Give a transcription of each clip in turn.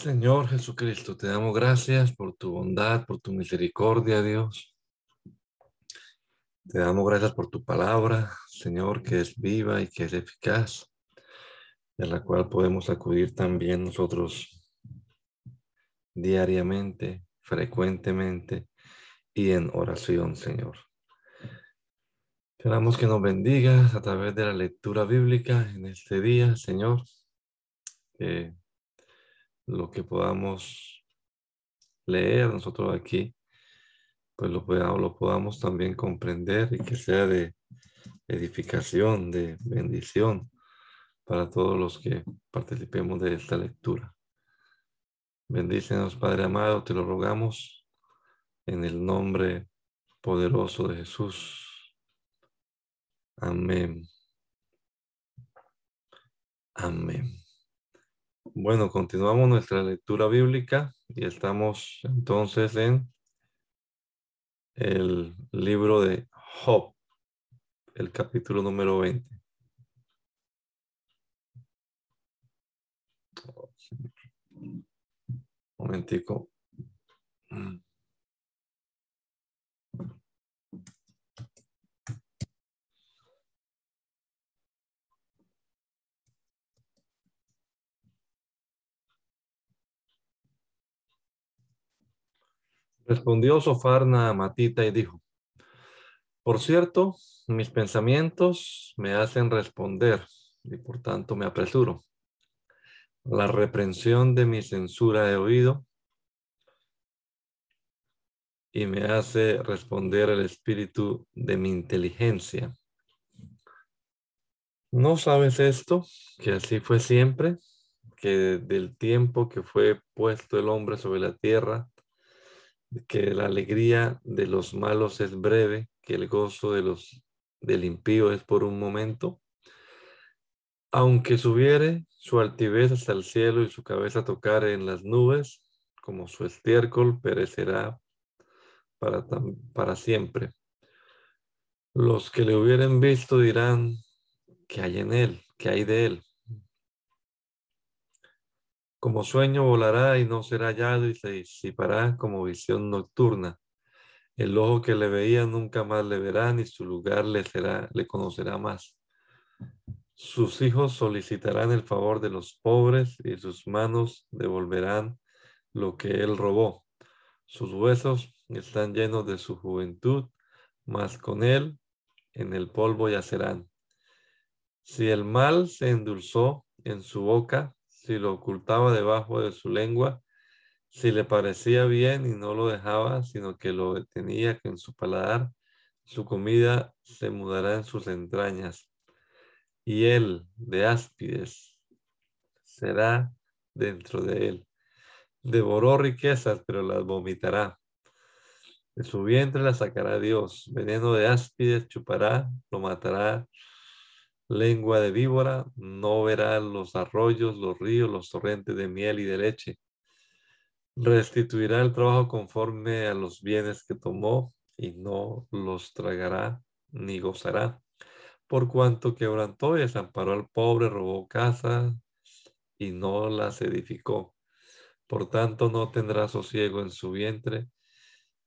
Señor Jesucristo, te damos gracias por tu bondad, por tu misericordia, Dios. Te damos gracias por tu palabra, Señor, que es viva y que es eficaz, de la cual podemos acudir también nosotros diariamente, frecuentemente y en oración, Señor. Esperamos que nos bendigas a través de la lectura bíblica en este día, Señor lo que podamos leer nosotros aquí, pues lo podamos, lo podamos también comprender y que sea de edificación, de bendición para todos los que participemos de esta lectura. Bendícenos, Padre amado, te lo rogamos en el nombre poderoso de Jesús. Amén. Amén. Bueno, continuamos nuestra lectura bíblica y estamos entonces en el libro de Job, el capítulo número 20. momentico. Respondió Sofarna a Matita y dijo, por cierto, mis pensamientos me hacen responder y por tanto me apresuro. La reprensión de mi censura he oído y me hace responder el espíritu de mi inteligencia. ¿No sabes esto? Que así fue siempre, que del tiempo que fue puesto el hombre sobre la tierra, que la alegría de los malos es breve, que el gozo de los del impío es por un momento. Aunque subiere su altivez hasta el cielo y su cabeza tocare en las nubes, como su estiércol perecerá para, para siempre. Los que le hubieren visto dirán que hay en él, que hay de él. Como sueño volará y no será hallado y se disipará como visión nocturna. El ojo que le veía nunca más le verá, ni su lugar le, será, le conocerá más. Sus hijos solicitarán el favor de los pobres y sus manos devolverán lo que él robó. Sus huesos están llenos de su juventud, mas con él en el polvo yacerán. Si el mal se endulzó en su boca, si lo ocultaba debajo de su lengua, si le parecía bien y no lo dejaba, sino que lo detenía en su paladar, su comida se mudará en sus entrañas, y él de áspides será dentro de él. Devoró riquezas, pero las vomitará. De su vientre la sacará Dios. Veneno de áspides chupará, lo matará lengua de víbora, no verá los arroyos, los ríos, los torrentes de miel y de leche. Restituirá el trabajo conforme a los bienes que tomó y no los tragará ni gozará. Por cuanto quebrantó y desamparó al pobre, robó casas y no las edificó. Por tanto, no tendrá sosiego en su vientre,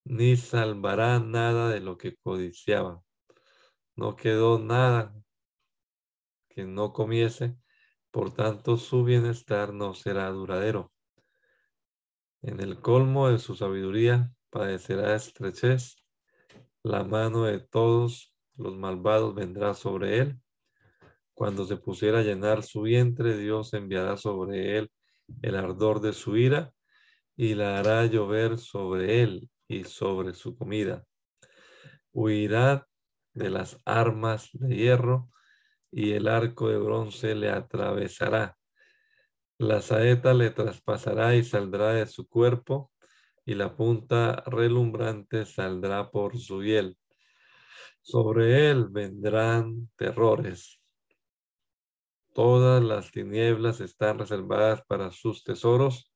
ni salvará nada de lo que codiciaba. No quedó nada que no comiese, por tanto su bienestar no será duradero. En el colmo de su sabiduría padecerá estrechez, la mano de todos los malvados vendrá sobre él. Cuando se pusiera a llenar su vientre, Dios enviará sobre él el ardor de su ira y la hará llover sobre él y sobre su comida. huirá de las armas de hierro y el arco de bronce le atravesará. La saeta le traspasará y saldrá de su cuerpo, y la punta relumbrante saldrá por su hiel. Sobre él vendrán terrores. Todas las tinieblas están reservadas para sus tesoros.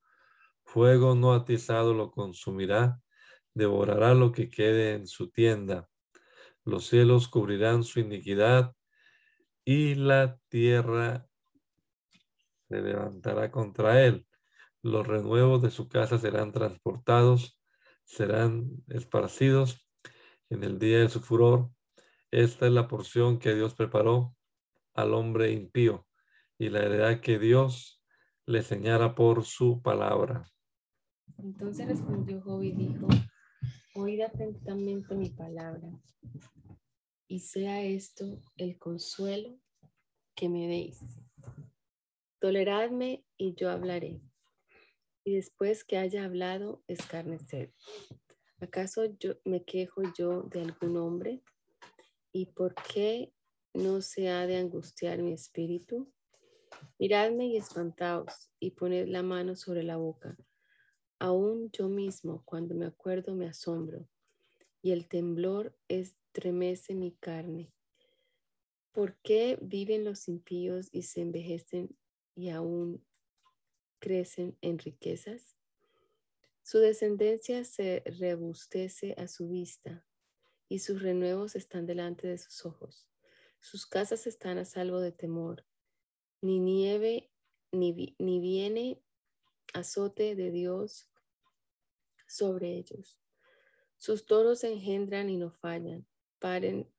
Fuego no atizado lo consumirá, devorará lo que quede en su tienda. Los cielos cubrirán su iniquidad y la tierra se levantará contra él. Los renuevos de su casa serán transportados, serán esparcidos en el día de su furor. Esta es la porción que Dios preparó al hombre impío y la heredad que Dios le señala por su palabra. Entonces respondió Job y dijo, oíd atentamente mi palabra, y sea esto el consuelo que me deis. Toleradme y yo hablaré, y después que haya hablado, escarnecer. ¿Acaso yo me quejo yo de algún hombre? ¿Y por qué no se ha de angustiar mi espíritu? Miradme y espantaos, y poned la mano sobre la boca. Aún yo mismo, cuando me acuerdo, me asombro, y el temblor estremece mi carne. ¿Por qué viven los impíos y se envejecen y aún crecen en riquezas? Su descendencia se rebustece a su vista y sus renuevos están delante de sus ojos. Sus casas están a salvo de temor, ni nieve ni, ni viene azote de Dios sobre ellos. Sus toros engendran y no fallan, paren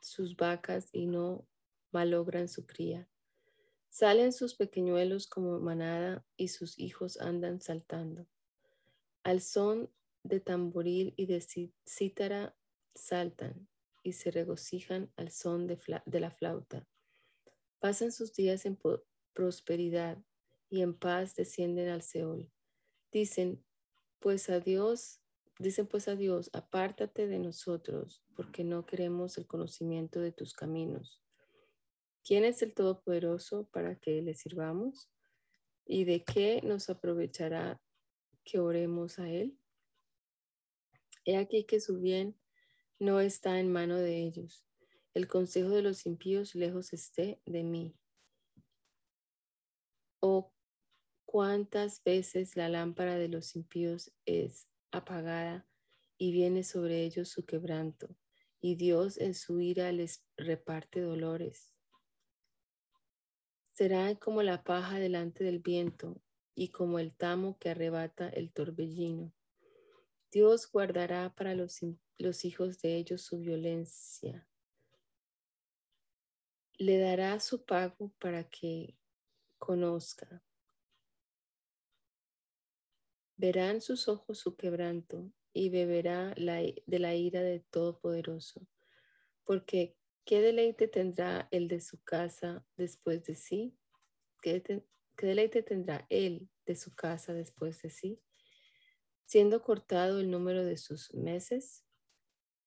sus vacas y no malogran su cría. Salen sus pequeñuelos como manada y sus hijos andan saltando. Al son de tamboril y de cítara saltan y se regocijan al son de, de la flauta. Pasan sus días en prosperidad y en paz descienden al Seol. Dicen, pues a Dios, dicen pues a Dios, apártate de nosotros, porque no queremos el conocimiento de tus caminos. ¿Quién es el Todopoderoso para que le sirvamos? ¿Y de qué nos aprovechará que oremos a Él? He aquí que su bien no está en mano de ellos. El consejo de los impíos lejos esté de mí. Oh, cuántas veces la lámpara de los impíos es apagada y viene sobre ellos su quebranto, y Dios en su ira les reparte dolores. Será como la paja delante del viento y como el tamo que arrebata el torbellino. Dios guardará para los, los hijos de ellos su violencia. Le dará su pago para que conozca. Verán sus ojos su quebranto y beberá de la ira de Todopoderoso, porque ¿qué deleite tendrá el de su casa después de sí? ¿Qué, ¿Qué deleite tendrá él de su casa después de sí? Siendo cortado el número de sus meses,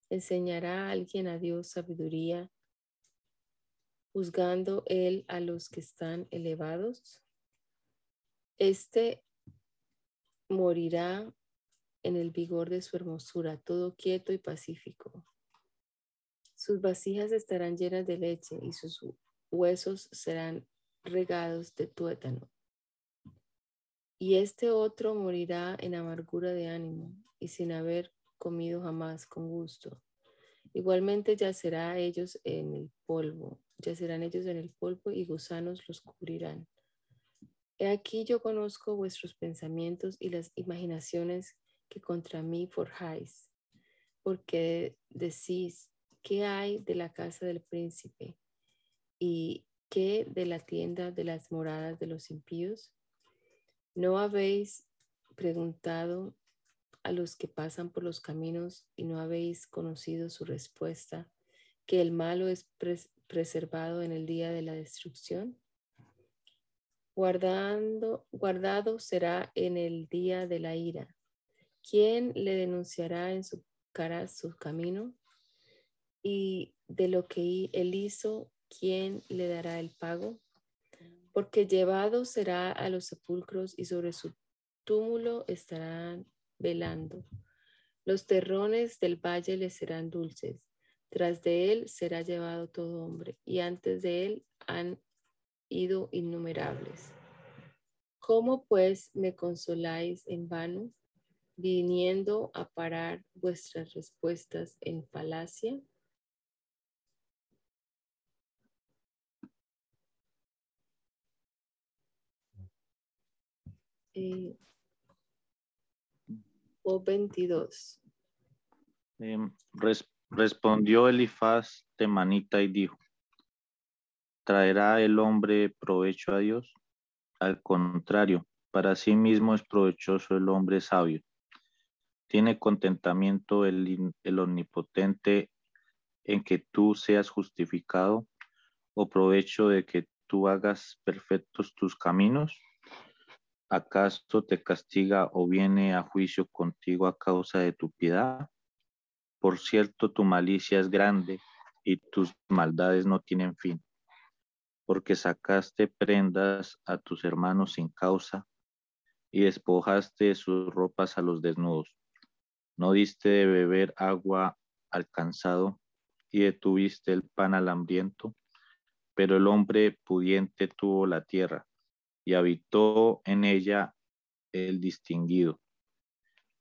enseñará alguien a Dios sabiduría, juzgando él a los que están elevados. Este morirá en el vigor de su hermosura, todo quieto y pacífico. Sus vasijas estarán llenas de leche y sus huesos serán regados de tuétano. Y este otro morirá en amargura de ánimo y sin haber comido jamás con gusto. Igualmente yacerá ellos en el polvo, yacerán ellos en el polvo y gusanos los cubrirán. He aquí yo conozco vuestros pensamientos y las imaginaciones que contra mí forjáis, porque decís, ¿qué hay de la casa del príncipe? ¿Y qué de la tienda de las moradas de los impíos? ¿No habéis preguntado a los que pasan por los caminos y no habéis conocido su respuesta, que el malo es preservado en el día de la destrucción? Guardando, guardado será en el día de la ira. ¿Quién le denunciará en su cara su camino? Y de lo que él hizo, ¿quién le dará el pago? Porque llevado será a los sepulcros y sobre su túmulo estarán velando. Los terrones del valle le serán dulces. Tras de él será llevado todo hombre, y antes de él han ido innumerables. ¿Cómo pues me consoláis en vano, viniendo a parar vuestras respuestas en falacia? Eh, o 22. Em, respondió Elifaz temanita y dijo, ¿traerá el hombre provecho a Dios? Al contrario, para sí mismo es provechoso el hombre sabio. Tiene contentamiento el, omnipotente en que tú seas justificado o provecho de que tú hagas perfectos tus caminos? ¿Acaso te castiga o viene a juicio contigo a causa de tu piedad? Por cierto, tu malicia es grande y tus maldades no tienen fin, porque sacaste prendas a tus hermanos sin causa y despojaste sus ropas a los desnudos. No diste de beber agua al cansado y detuviste el pan al hambriento, pero el hombre pudiente tuvo la tierra y habitó en ella el distinguido.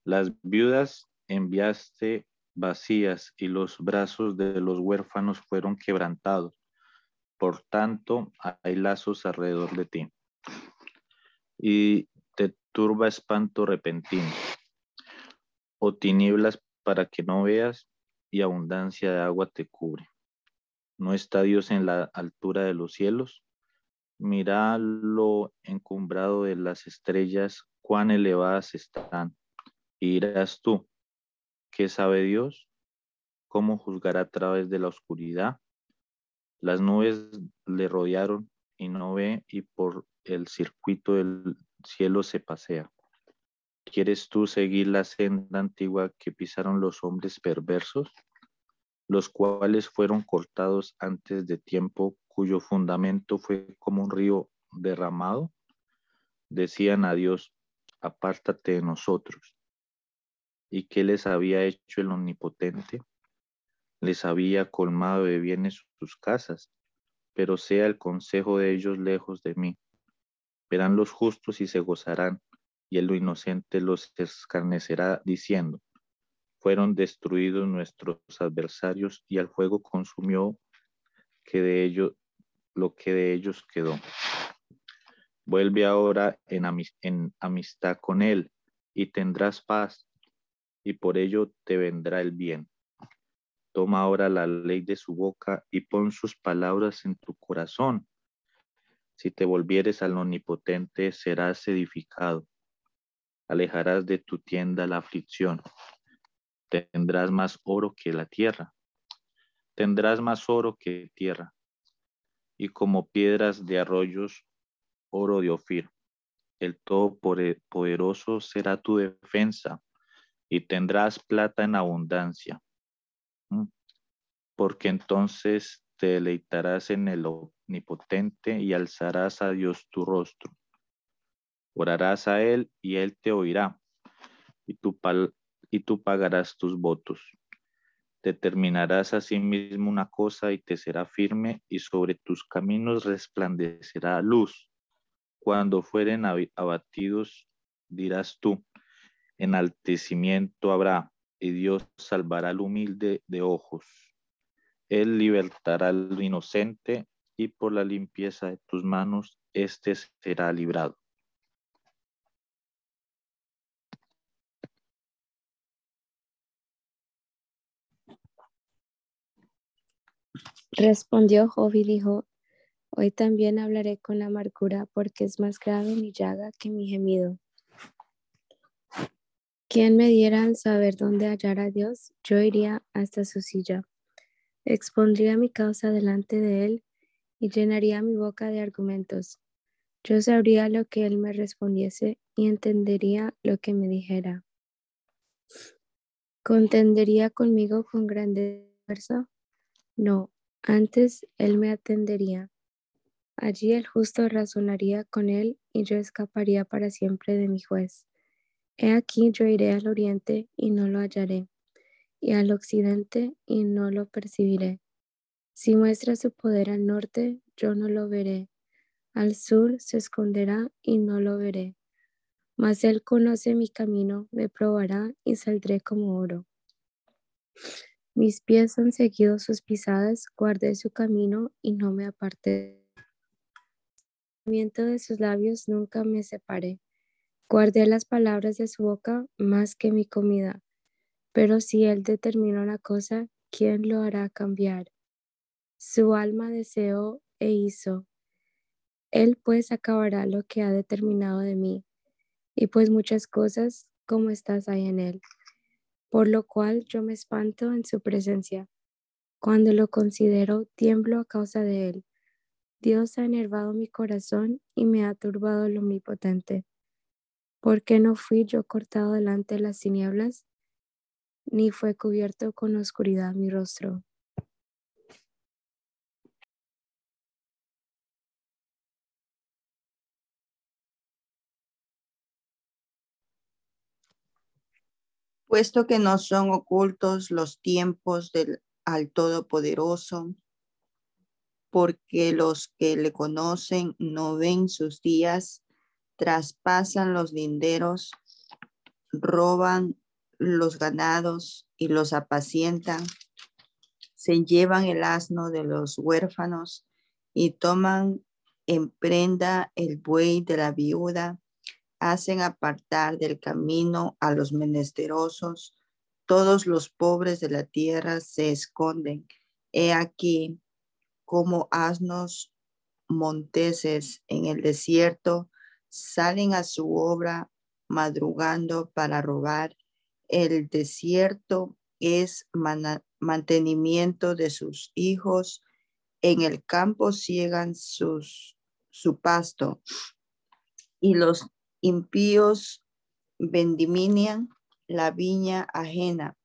Las viudas enviaste vacías y los brazos de los huérfanos fueron quebrantados. Por tanto, hay lazos alrededor de ti. Y te turba espanto repentino, o tinieblas para que no veas, y abundancia de agua te cubre. ¿No está Dios en la altura de los cielos? Mira lo encumbrado de las estrellas, cuán elevadas están. Y dirás tú, ¿qué sabe Dios? ¿Cómo juzgará a través de la oscuridad? Las nubes le rodearon y no ve y por el circuito del cielo se pasea. ¿Quieres tú seguir la senda antigua que pisaron los hombres perversos, los cuales fueron cortados antes de tiempo cuyo fundamento fue como un río derramado, decían a Dios, apártate de nosotros. ¿Y qué les había hecho el Omnipotente? Les había colmado de bienes sus casas, pero sea el consejo de ellos lejos de mí. Verán los justos y se gozarán, y el inocente los escarnecerá diciendo, fueron destruidos nuestros adversarios y al fuego consumió que de ellos lo que de ellos quedó. Vuelve ahora en, amistad con Él y tendrás paz, y por ello te vendrá el bien. Toma ahora la ley de su boca y pon sus palabras en tu corazón. Si te volvieres al omnipotente, serás edificado. Alejarás de tu tienda la aflicción. Tendrás más oro que la tierra. Tendrás más oro que tierra y como piedras de arroyos, oro de Ofir. El Todopoderoso será tu defensa y tendrás plata en abundancia. Porque entonces te deleitarás en el omnipotente y alzarás a Dios tu rostro. Orarás a Él y Él te oirá y tú, y pagarás tus votos determinarás a sí mismo una cosa y te será firme, y sobre tus caminos resplandecerá luz. Cuando fueren abatidos, dirás tú, enaltecimiento habrá, y Dios salvará al humilde de ojos. Él libertará al inocente, y por la limpieza de tus manos, éste será librado. Respondió Job y dijo, Hoy también hablaré con amargura, porque es más grave mi llaga que mi gemido. ¿Quién me diera al saber dónde hallar a Dios? Yo iría hasta su silla. Expondría mi causa delante de él y llenaría mi boca de argumentos. Yo sabría lo que él me respondiese y entendería lo que me dijera. ¿Contendería conmigo con grande fuerza? No, antes él me atendería. Allí el justo razonaría con él y yo escaparía para siempre de mi juez. He aquí yo iré al oriente y no lo hallaré, y al occidente y no lo percibiré. Si muestra su poder al norte, yo no lo veré. Al sur se esconderá y no lo veré. Mas él conoce mi camino, me probará y saldré como oro. Mis pies han seguido sus pisadas, guardé su camino y no me aparté. El de sus labios nunca me separé. Guardé las palabras de su boca más que mi comida. Pero si él determina una cosa, ¿quién lo hará cambiar? Su alma deseó e hizo. Él pues acabará lo que ha determinado de mí, y pues muchas cosas como estas hay en él por lo cual yo me espanto en su presencia. Cuando lo considero, tiemblo a causa de él. Dios ha enervado mi corazón y me ha turbado el omnipotente. ¿Por qué no fui yo cortado delante de las tinieblas? Ni fue cubierto con oscuridad mi rostro. puesto que no son ocultos los tiempos del al Todopoderoso, porque los que le conocen no ven sus días, traspasan los linderos, roban los ganados y los apacientan, se llevan el asno de los huérfanos y toman en prenda el buey de la viuda hacen apartar del camino a los menesterosos, todos los pobres de la tierra se esconden. He aquí como asnos monteses en el desierto salen a su obra madrugando para robar. El desierto es mantenimiento de sus hijos. En el campo ciegan sus, su pasto y los Impíos vendiminian la viña ajena.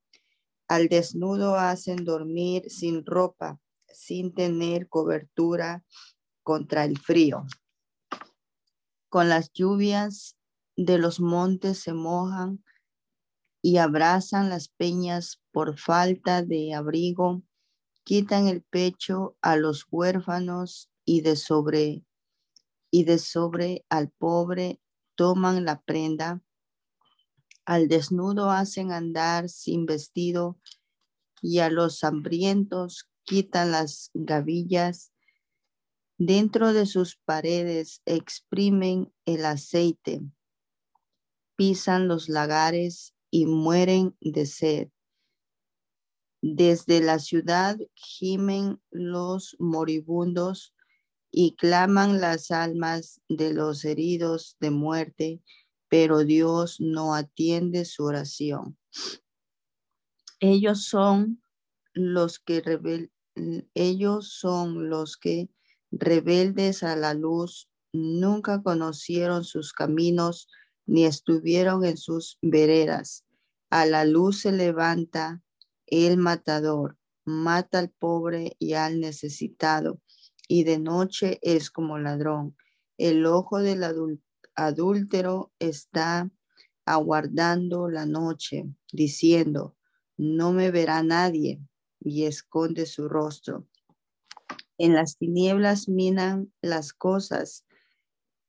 Al desnudo hacen dormir sin ropa, sin tener cobertura contra el frío. Con las lluvias de los montes se mojan y abrazan las peñas por falta de abrigo, quitan el pecho a los huérfanos y de sobre y de sobre al pobre toman la prenda, al desnudo hacen andar sin vestido y a los hambrientos quitan las gavillas. Dentro de sus paredes exprimen el aceite, pisan los lagares y mueren de sed. Desde la ciudad gimen los moribundos y claman las almas de los heridos de muerte, pero Dios no atiende su oración. Ellos son los que rebel ellos son los que rebeldes a la luz nunca conocieron sus caminos ni estuvieron en sus veredas. A la luz se levanta el matador, mata al pobre y al necesitado y de noche es como ladrón. El ojo del adúltero está aguardando la noche, diciendo, no me verá nadie, y esconde su rostro. En las tinieblas minan las cosas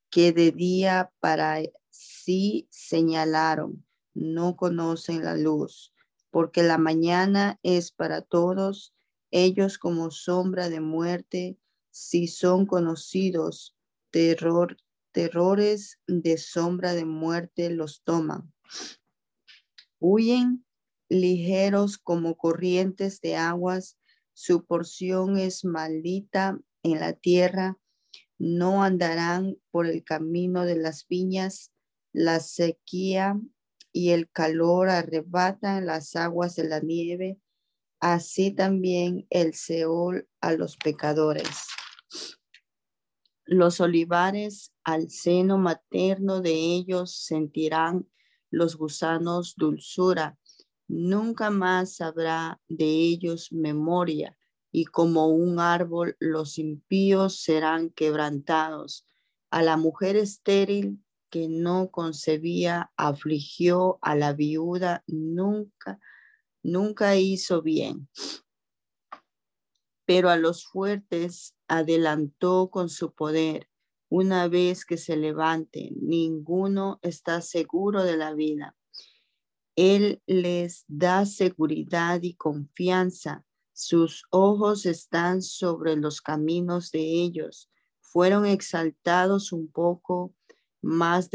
que de día para sí señalaron, no conocen la luz, porque la mañana es para todos ellos como sombra de muerte si son conocidos, terror, terrores de sombra de muerte los toman. Huyen ligeros como corrientes de aguas, su porción es maldita en la tierra, no andarán por el camino de las viñas, la sequía y el calor arrebatan las aguas de la nieve, así también el Seol a los pecadores. Los olivares al seno materno de ellos sentirán los gusanos dulzura. Nunca más habrá de ellos memoria. y como un árbol los impíos serán quebrantados. A la mujer estéril que no concebía afligió a la viuda, nunca, nunca hizo bien. Pero a los fuertes adelantó con su poder. Una vez que se levante, ninguno está seguro de la vida. Él les da seguridad y confianza. Sus ojos están sobre los caminos de ellos. Fueron exaltados un poco, más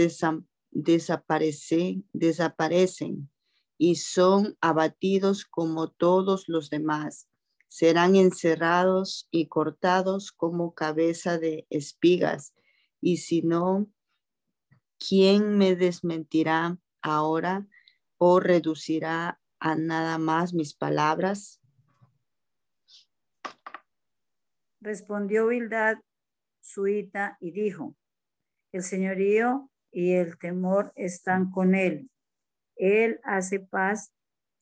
desaparecen, desaparecen y son abatidos como todos los demás. Serán encerrados y cortados como cabeza de espigas y si no, ¿quién me desmentirá ahora o reducirá a nada más mis palabras? Respondió Bildad, suita, y dijo, el señorío y el temor están con él. Él hace paz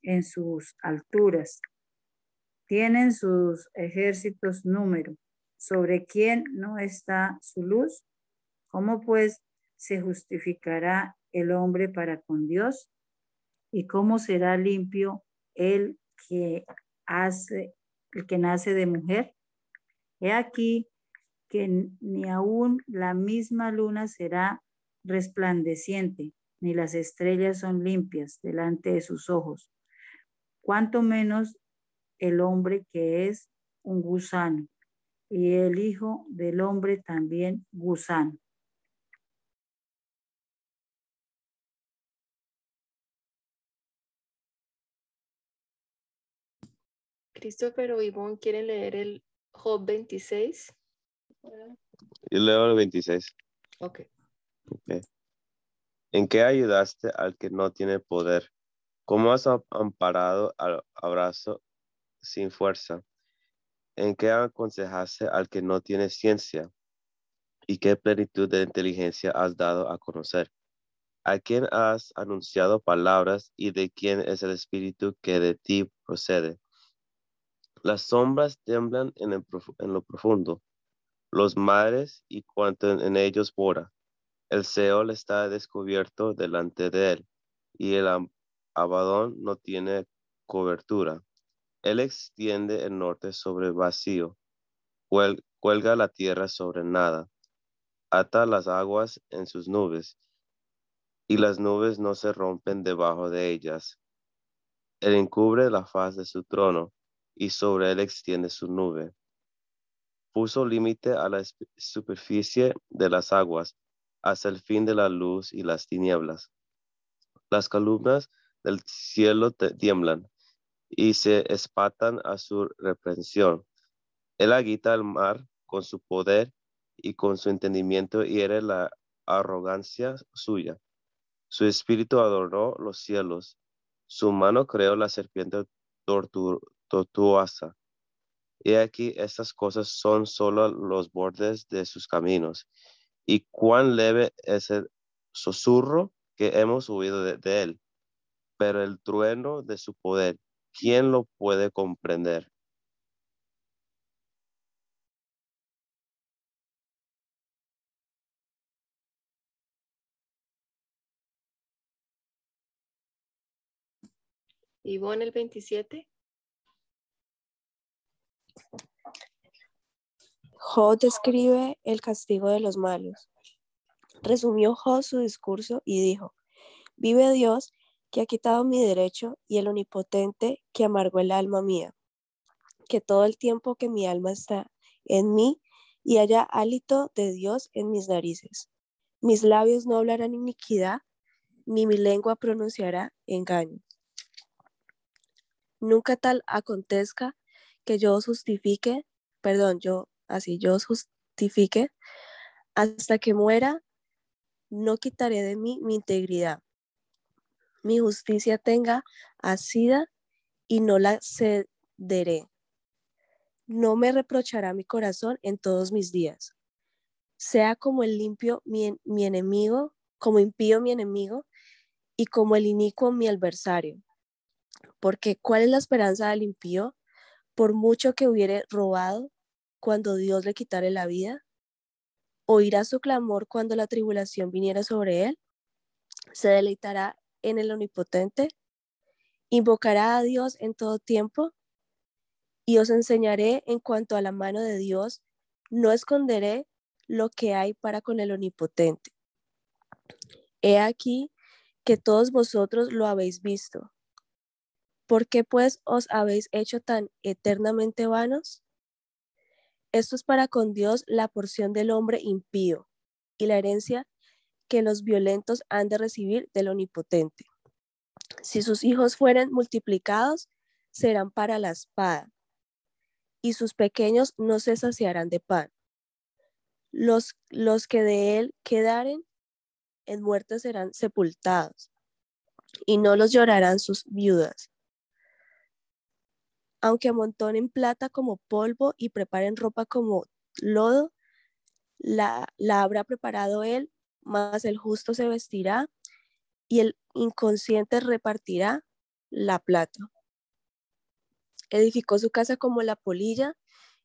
en sus alturas. Tienen sus ejércitos número. ¿Sobre quién no está su luz? ¿Cómo pues se justificará el hombre para con Dios? ¿Y cómo será limpio el que hace, el que nace de mujer? He aquí que ni aún la misma luna será resplandeciente, ni las estrellas son limpias delante de sus ojos, cuanto menos el hombre que es un gusano, y el Hijo del Hombre también gusano. Christopher o Ivonne quieren leer el Job 26. Yo leo el 26. Ok. okay. ¿En qué ayudaste al que no tiene poder? ¿Cómo has amparado al abrazo sin fuerza? ¿En qué aconsejaste al que no tiene ciencia? ¿Y qué plenitud de inteligencia has dado a conocer? ¿A quién has anunciado palabras y de quién es el espíritu que de ti procede? Las sombras temblan en, lo profundo, los mares y cuanto en, ellos mora. El Seol está descubierto delante de él, y el Abadón no tiene cobertura. Él extiende el norte sobre vacío, cuelga la tierra sobre nada, ata las aguas en sus nubes, y las nubes no se rompen debajo de ellas. Él encubre la faz de su trono, y sobre él extiende su nube. Puso límite a la superficie de las aguas, hasta el fin de la luz y las tinieblas. Las columnas del cielo tiemblan y se espatan a su reprensión. Él agita el mar con su poder y con su entendimiento hiere la arrogancia suya. Su espíritu adornó los cielos. Su mano creó la serpiente tortuosa. Y aquí estas cosas son solo los bordes de sus caminos. Y cuán leve es el susurro que hemos oído de, él. Pero el trueno de su poder, ¿quién lo puede comprender? Ivonne el 27. Job describe el castigo de los malos. Resumió Job su discurso y dijo, vive Dios que ha quitado mi derecho y el omnipotente que amargó el alma mía, que todo el tiempo que mi alma está en mí y haya hálito de Dios en mis narices. Mis labios no hablarán iniquidad, ni mi lengua pronunciará engaño. Nunca tal acontezca que yo justifique, perdón, yo, así yo os justifique, hasta que muera, no quitaré de mí mi integridad. Mi justicia tenga asida y no la cederé. No me reprochará mi corazón en todos mis días. Sea como el limpio mi, mi enemigo, como impío mi enemigo, y como el inicuo mi adversario. Porque ¿cuál es la esperanza del impío? por mucho que hubiere robado cuando Dios le quitare la vida? ¿Oirá su clamor cuando la tribulación viniera sobre él? ¿Se deleitará en el omnipotente? ¿Invocará a Dios en todo tiempo? Y os enseñaré en cuanto a la mano de Dios, no esconderé lo que hay para con el omnipotente. He aquí que todos vosotros lo habéis visto. ¿Por qué pues os habéis hecho tan eternamente vanos? Esto es para con Dios la porción del hombre impío y la herencia que los violentos han de recibir del omnipotente. Si sus hijos fueren multiplicados, serán para la espada, y sus pequeños no se saciarán de pan. Los, los que de él quedaren en muerte serán sepultados, y no los llorarán sus viudas. Aunque amontonen plata como polvo y preparen ropa como lodo, la, la habrá preparado él, mas el justo se vestirá y el inconsciente repartirá la plata. Edificó su casa como la polilla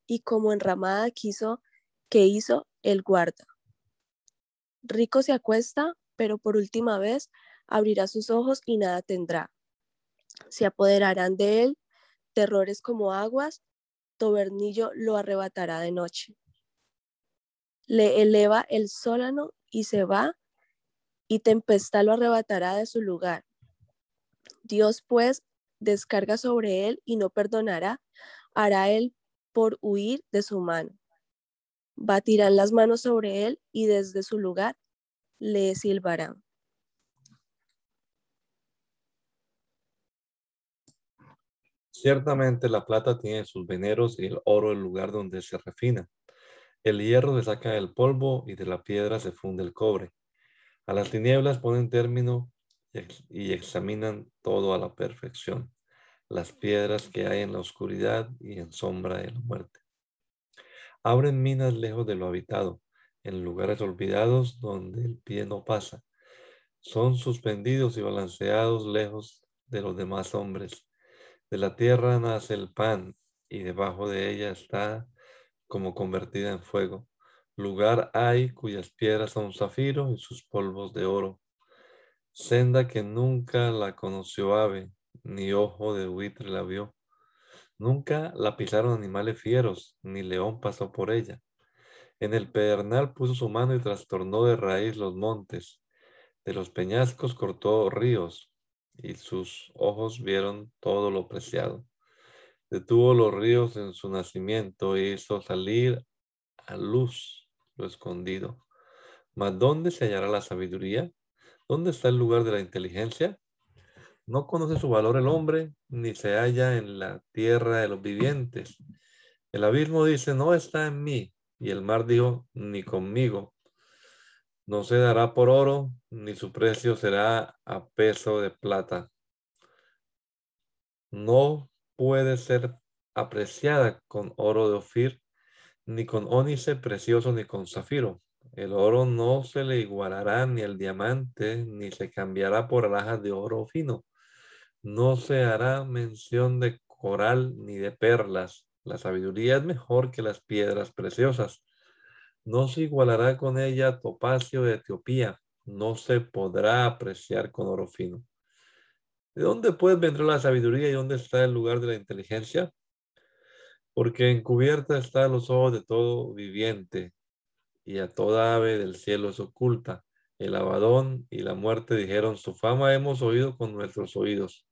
y como enramada quiso que hizo el guarda. Rico se acuesta, pero por última vez abrirá sus ojos y nada tendrá. Se apoderarán de él terrores como aguas, Tobernillo lo arrebatará de noche. Le eleva el sólano y se va, y tempestad lo arrebatará de su lugar. Dios pues descarga sobre él y no perdonará, hará él por huir de su mano. Batirán las manos sobre él y desde su lugar le silbarán. Ciertamente la plata tiene sus veneros y el oro el lugar donde se refina. El hierro se saca del polvo y de la piedra se funde el cobre. A las tinieblas ponen término y examinan todo a la perfección, las piedras que hay en la oscuridad y en sombra de la muerte. Abren minas lejos de lo habitado, en lugares olvidados donde el pie no pasa. Son suspendidos y balanceados lejos de los demás hombres. De la tierra nace el pan y debajo de ella está como convertida en fuego. Lugar hay cuyas piedras son zafiro y sus polvos de oro. Senda que nunca la conoció ave, ni ojo de buitre la vio. Nunca la pisaron animales fieros, ni león pasó por ella. En el pedernal puso su mano y trastornó de raíz los montes. De los peñascos cortó ríos, y sus ojos vieron todo lo preciado. Detuvo los ríos en su nacimiento e hizo salir a luz lo escondido. Mas ¿dónde se hallará la sabiduría? ¿Dónde está el lugar de la inteligencia? No conoce su valor el hombre, ni se halla en la tierra de los vivientes. El abismo dice, no está en mí, y el mar dijo, ni conmigo. No se dará por oro, ni su precio será a peso de plata. No puede ser apreciada con oro de Ofir, ni con ónice precioso, ni con zafiro. El oro no se le igualará ni el diamante, ni se cambiará por alhajas de oro fino. No se hará mención de coral ni de perlas. La sabiduría es mejor que las piedras preciosas. No se igualará con ella topacio de Etiopía. No se podrá apreciar con oro fino. ¿De dónde pues vendrá la sabiduría y dónde está el lugar de la inteligencia? Porque encubierta está los ojos de todo viviente y a toda ave del cielo es oculta. El abadón y la muerte dijeron, su fama hemos oído con nuestros oídos.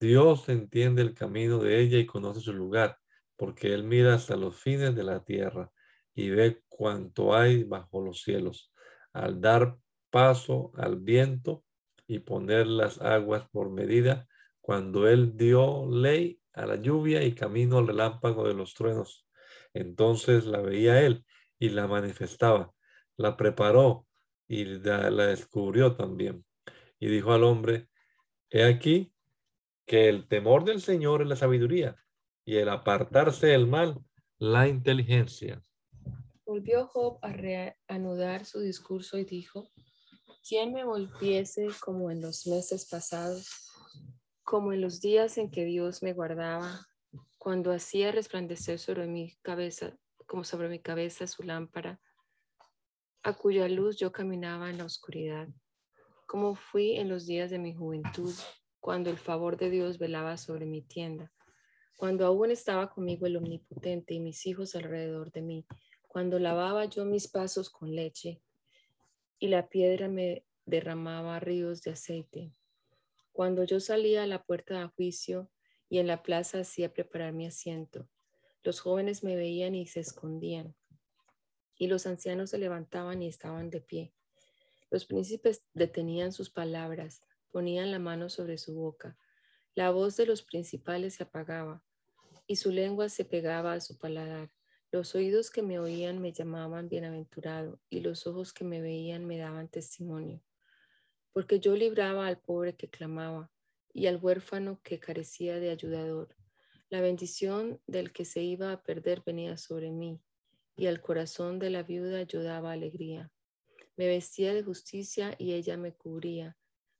Dios entiende el camino de ella y conoce su lugar, porque Él mira hasta los fines de la tierra y ve cuanto hay bajo los cielos. Al dar paso al viento y poner las aguas por medida, cuando Él dio ley a la lluvia y camino al relámpago de los truenos. Entonces la veía Él y la manifestaba, la preparó y la, la descubrió también. Y dijo al hombre, he aquí que el temor del Señor es la sabiduría y el apartarse del mal, la inteligencia. Volvió Job a reanudar su discurso y dijo, ¿quién me volviese como en los meses pasados, como en los días en que Dios me guardaba, cuando hacía resplandecer sobre mi cabeza, como sobre mi cabeza su lámpara, a cuya luz yo caminaba en la oscuridad, como fui en los días de mi juventud, cuando el favor de Dios velaba sobre mi tienda, cuando aún estaba conmigo el Omnipotente y mis hijos alrededor de mí, cuando lavaba yo mis pasos con leche y la piedra me derramaba ríos de aceite, cuando yo salía a la puerta de juicio y en la plaza hacía preparar mi asiento, los jóvenes me veían y se escondían, y los ancianos se levantaban y estaban de pie. Los príncipes detenían sus palabras, ponían la mano sobre su boca. La voz de los principales se apagaba y su lengua se pegaba a su paladar. Los oídos que me oían me llamaban bienaventurado y los ojos que me veían me daban testimonio. Porque yo libraba al pobre que clamaba y al huérfano que carecía de ayudador. La bendición del que se iba a perder venía sobre mí y al corazón de la viuda yo daba alegría. Me vestía de justicia y ella me cubría.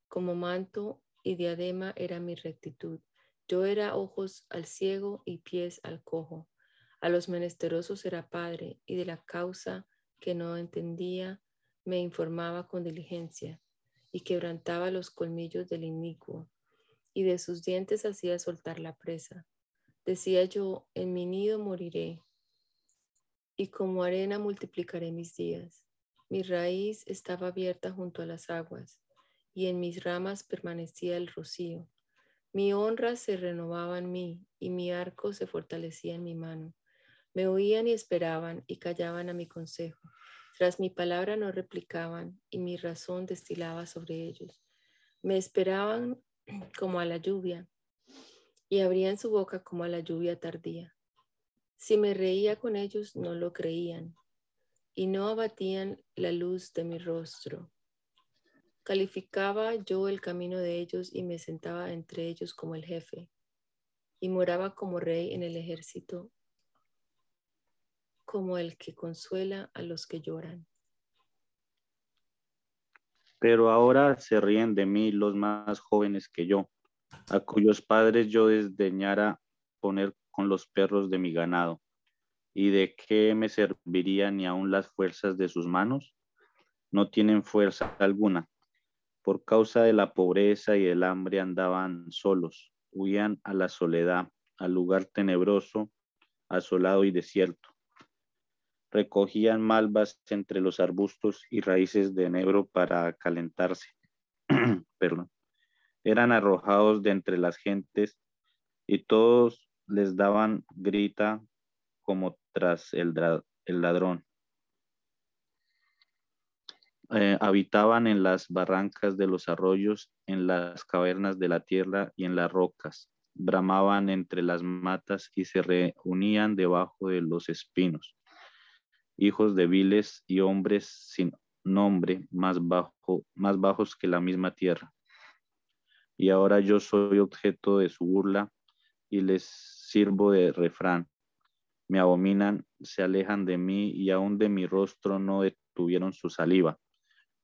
Como manto y diadema era mi rectitud. Yo era ojos al ciego y pies al cojo. A los menesterosos era padre y de la causa que no entendía me informaba con diligencia y quebrantaba los colmillos del inicuo y de sus dientes hacía soltar la presa. Decía yo, en mi nido moriré y como arena multiplicaré mis días. Mi raíz estaba abierta junto a las aguas, y en mis ramas permanecía el rocío. Mi honra se renovaba en mí, y mi arco se fortalecía en mi mano. Me oían y esperaban, y callaban a mi consejo. Tras mi palabra no replicaban, y mi razón destilaba sobre ellos. Me esperaban como a la lluvia, y abrían su boca como a la lluvia tardía. Si me reía con ellos, no lo creían y no abatían la luz de mi rostro. Calificaba yo el camino de ellos y me sentaba entre ellos como el jefe y moraba como rey en el ejército, como el que consuela a los que lloran. Pero ahora se ríen de mí los más jóvenes que yo, a cuyos padres yo desdeñara poner con los perros de mi ganado. ¿Y de qué me servirían ni aun las fuerzas de sus manos? No tienen fuerza alguna. Por causa de la pobreza y del hambre andaban solos, huían a la soledad, al lugar tenebroso, asolado y desierto. Recogían malvas entre los arbustos y raíces de enebro para calentarse. Perdón. Eran arrojados de entre las gentes y todos les daban grita como tras el, ladrón. Eh, habitaban en las barrancas de los arroyos, en las cavernas de la tierra y en las rocas. Bramaban entre las matas y se reunían debajo de los espinos. Hijos débiles y hombres sin nombre, más, bajo, más bajos que la misma tierra. Y ahora yo soy objeto de su burla y les sirvo de refrán. Me abominan, se alejan de mí y aún de mi rostro no detuvieron su saliva,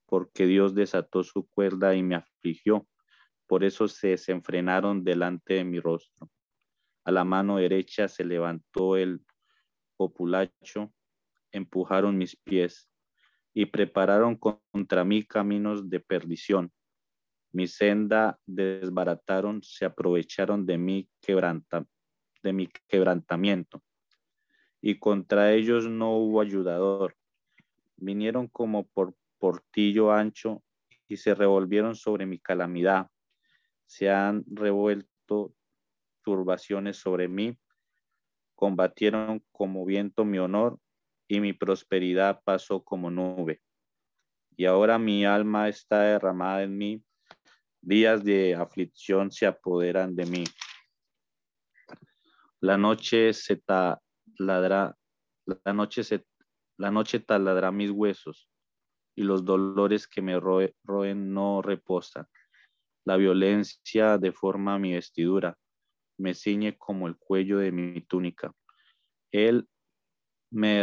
porque Dios desató su cuerda y me afligió. Por eso se desenfrenaron delante de mi rostro. A la mano derecha se levantó el populacho, empujaron mis pies y prepararon contra mí caminos de perdición. Mi senda desbarataron, se aprovecharon de quebranta, de mi quebrantamiento. Y contra ellos no hubo ayudador. Vinieron como por portillo ancho y se revolvieron sobre mi calamidad. Se han revuelto turbaciones sobre mí. Combatieron como viento mi honor y mi prosperidad pasó como nube. Y ahora mi alma está derramada en mí. Días de aflicción se apoderan de mí. La noche se taladra, la noche se, la noche taladra mis huesos y los dolores que me roen no reposan. La violencia deforma mi vestidura, me ciñe como el cuello de mi túnica. Él me,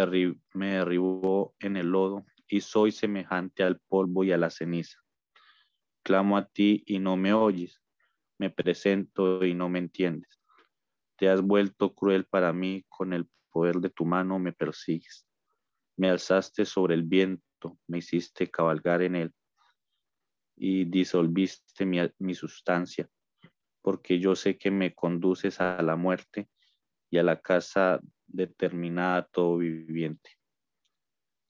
derribó en el lodo y soy semejante al polvo y a la ceniza. Clamo a ti y no me oyes, me presento y no me entiendes. Te has vuelto cruel para mí, con el poder de tu mano me persigues. Me alzaste sobre el viento, me hiciste cabalgar en él y disolviste mi, mi sustancia, porque yo sé que me conduces a la muerte y a la casa determinada todo viviente.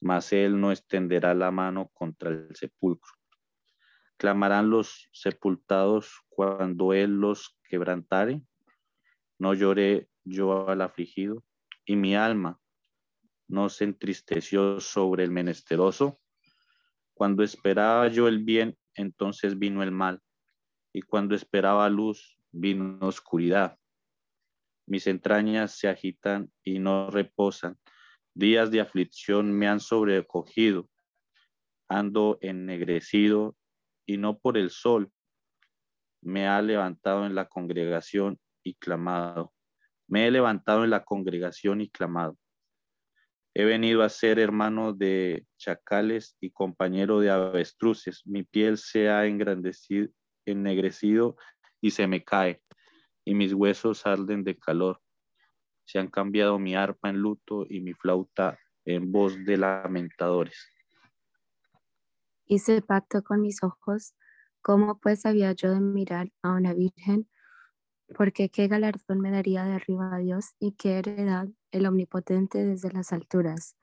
Mas él no extenderá la mano contra el sepulcro. Clamarán los sepultados cuando él los quebrantare. No lloré yo al afligido, y mi alma no se entristeció sobre el menesteroso. Cuando esperaba yo el bien, entonces vino el mal, y cuando esperaba luz, vino oscuridad. Mis entrañas se agitan y no reposan. Días de aflicción me han sobrecogido. Ando ennegrecido y no por el sol. Me ha levantado en la congregación y clamado. Me he levantado en la congregación y clamado. He venido a ser hermano de chacales y compañero de avestruces. Mi piel se ha engrandecido, ennegrecido y se me cae, y mis huesos arden de calor. Se han cambiado mi arpa en luto y mi flauta en voz de lamentadores. Hice pacto con mis ojos, ¿cómo pues había yo de mirar a una virgen? Porque qué galardón me daría de arriba a Dios y qué heredad el omnipotente desde las alturas.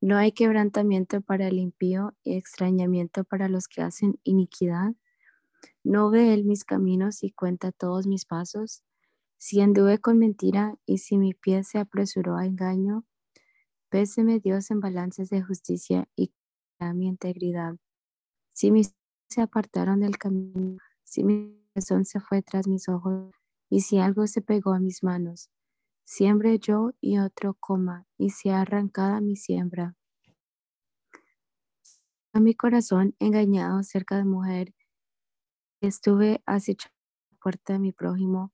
No hay quebrantamiento para el impío y extrañamiento para los que hacen iniquidad. No ve él mis caminos y cuenta todos mis pasos. Si anduve con mentira y si mi pie se apresuró a engaño, péseme Dios en balances de justicia y a mi integridad. Si mis se apartaron del camino, si mi corazón se fue tras mis ojos y si algo se pegó a mis manos, siembre yo y otro coma y se ha arrancada mi siembra. A mi corazón engañado cerca de mujer, estuve acechando la puerta de mi prójimo,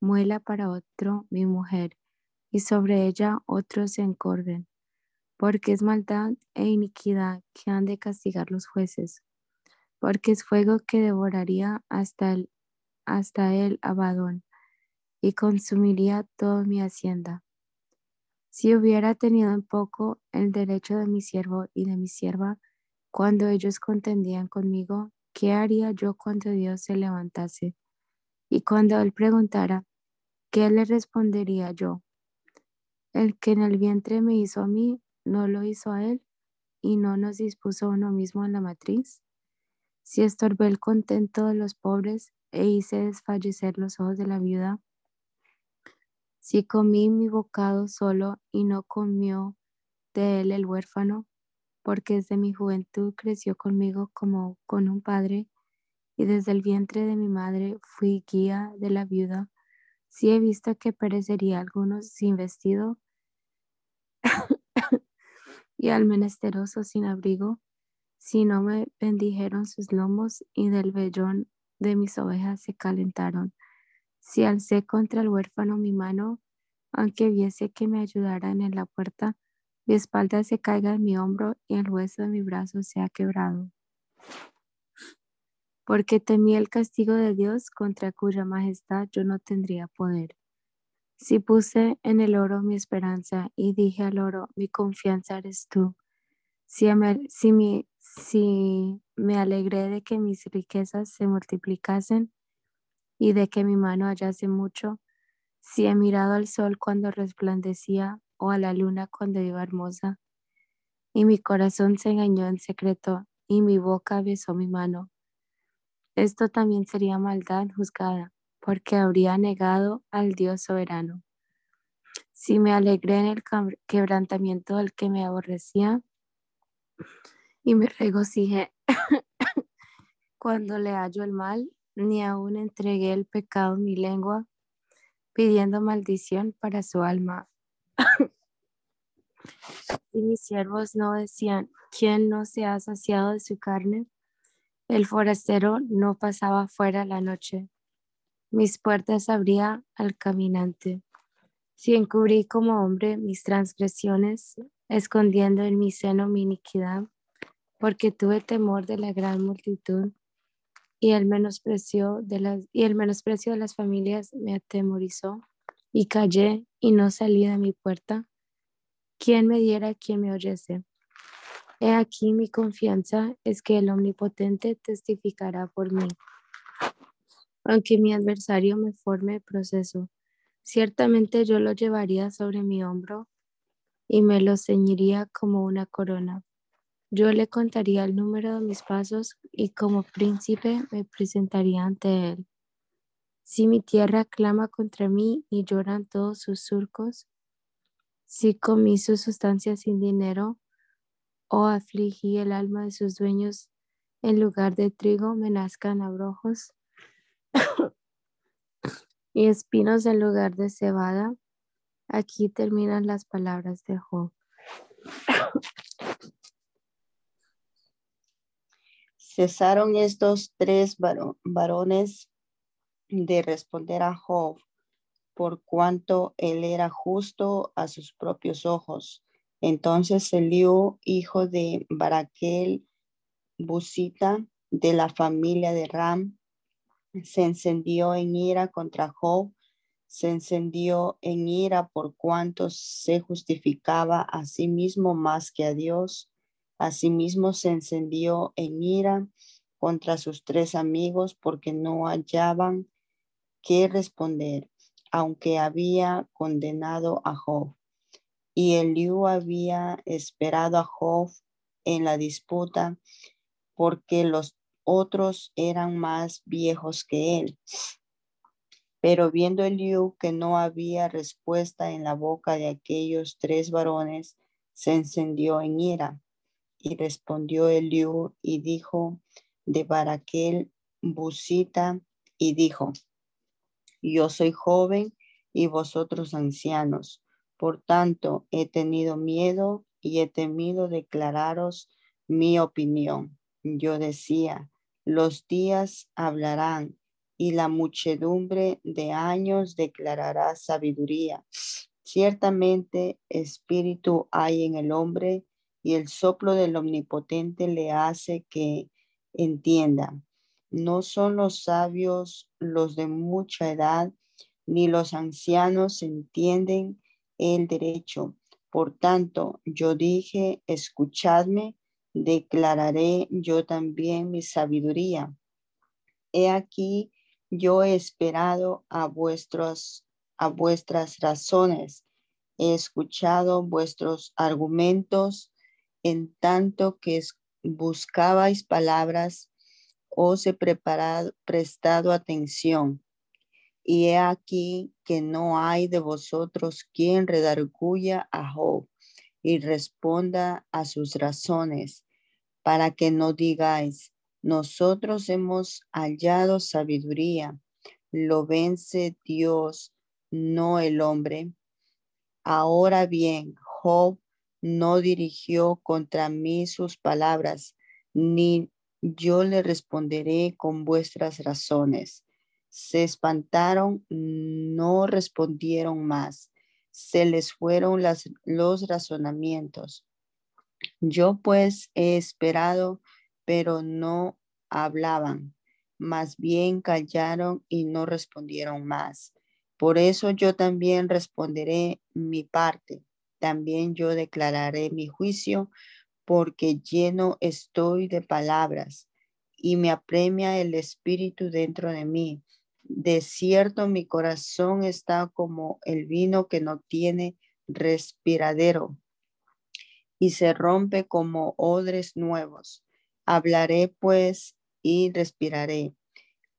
muela para otro mi mujer, y sobre ella otros se encorven, porque es maldad e iniquidad que han de castigar los jueces, porque es fuego que devoraría hasta el, hasta el abadón y consumiría toda mi hacienda. Si hubiera tenido en poco el derecho de mi siervo y de mi sierva, cuando ellos contendían conmigo, ¿qué haría yo cuando Dios se levantase? Y cuando él preguntara, ¿qué le respondería yo? El que en el vientre me hizo a mí, ¿no lo hizo a él? ¿Y no nos dispuso uno mismo en la matriz? Si estorbé el contento de los pobres e hice desfallecer los ojos de la viuda, si comí mi bocado solo y no comió de él el huérfano, porque desde mi juventud creció conmigo como con un padre, y desde el vientre de mi madre fui guía de la viuda, si he visto que perecería algunos sin vestido y al menesteroso sin abrigo, si no me bendijeron sus lomos y del vellón de mis ovejas se calentaron. Si alcé contra el huérfano mi mano, aunque viese que me ayudaran en la puerta, mi espalda se caiga en mi hombro y el hueso de mi brazo se ha quebrado. Porque temí el castigo de Dios contra cuya majestad yo no tendría poder. Si puse en el oro mi esperanza y dije al oro, mi confianza eres tú. Si me, si me alegré de que mis riquezas se multiplicasen, y de que mi mano hallase mucho, si he mirado al sol cuando resplandecía o a la luna cuando iba hermosa, y mi corazón se engañó en secreto y mi boca besó mi mano. Esto también sería maldad juzgada, porque habría negado al Dios soberano. Si me alegré en el quebrantamiento del que me aborrecía y me regocijé cuando le hallo el mal, ni aún entregué el pecado en mi lengua, pidiendo maldición para su alma. Y mis siervos no decían, ¿quién no se ha saciado de su carne? El forastero no pasaba fuera la noche. Mis puertas abría al caminante. Si encubrí como hombre mis transgresiones, escondiendo en mi seno mi iniquidad, porque tuve temor de la gran multitud y el menosprecio de las, y el menosprecio de las familias me atemorizó. Y callé y no salí de mi puerta, ¿quién me diera quien me oyese? He aquí mi confianza es que el Omnipotente testificará por mí. Aunque mi adversario me forme proceso, ciertamente yo lo llevaría sobre mi hombro y me lo ceñiría como una corona. Yo le contaría el número de mis pasos y como príncipe me presentaría ante él. Si mi tierra clama contra mí y lloran todos sus surcos, si comí su sustancia sin dinero o afligí el alma de sus dueños, en lugar de trigo me nazcan abrojos y espinos en lugar de cebada. Aquí terminan las palabras de Job. Cesaron estos tres varones de responder a Job, por cuanto él era justo a sus propios ojos. Entonces Eliú, hijo de Baraquel, Busita, de la familia de Ram, se encendió en ira contra Job, se encendió en ira por cuanto se justificaba a sí mismo más que a Dios. Asimismo se encendió en ira contra sus tres amigos porque no hallaban qué responder, aunque había condenado a Job. Y Eliú había esperado a Job en la disputa porque los otros eran más viejos que él. Pero viendo Eliú que no había respuesta en la boca de aquellos tres varones, se encendió en ira. Y respondió Eliú y dijo de Baraquel Busita y dijo, yo soy joven y vosotros ancianos. Por tanto, he tenido miedo y he temido declararos mi opinión. Yo decía, los días hablarán y la muchedumbre de años declarará sabiduría. Ciertamente espíritu hay en el hombre y el soplo del omnipotente le hace que entienda. No son los sabios los de mucha edad, ni los ancianos entienden el derecho. Por tanto, yo dije, escuchadme, declararé yo también mi sabiduría. He aquí, yo he esperado a vuestros a vuestras razones. He escuchado vuestros argumentos en tanto que buscabais palabras os he preparado, prestado atención. Y he aquí que no hay de vosotros quien redarguya a Job y responda a sus razones, para que no digáis, nosotros hemos hallado sabiduría, lo vence Dios, no el hombre. Ahora bien, Job no dirigió contra mí sus palabras, ni yo le responderé con vuestras razones. Se espantaron, no respondieron más. Se les fueron las, los razonamientos. Yo pues he esperado, pero no hablaban. Más bien callaron y no respondieron más. Por eso yo también responderé mi parte. También yo declararé mi juicio porque lleno estoy de palabras y me apremia el espíritu dentro de mí. De cierto, mi corazón está como el vino que no tiene respiradero y se rompe como odres nuevos. Hablaré pues y respiraré.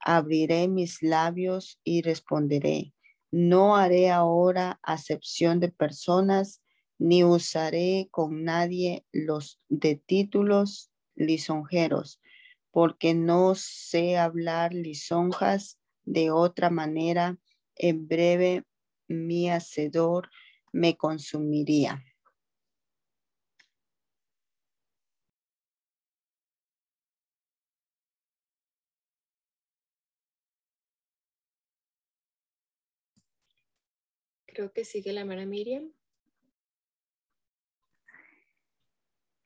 Abriré mis labios y responderé. No haré ahora acepción de personas ni usaré con nadie los de títulos lisonjeros, porque no sé hablar lisonjas de otra manera, en breve mi hacedor me consumiría. Creo que sigue la hermana Miriam.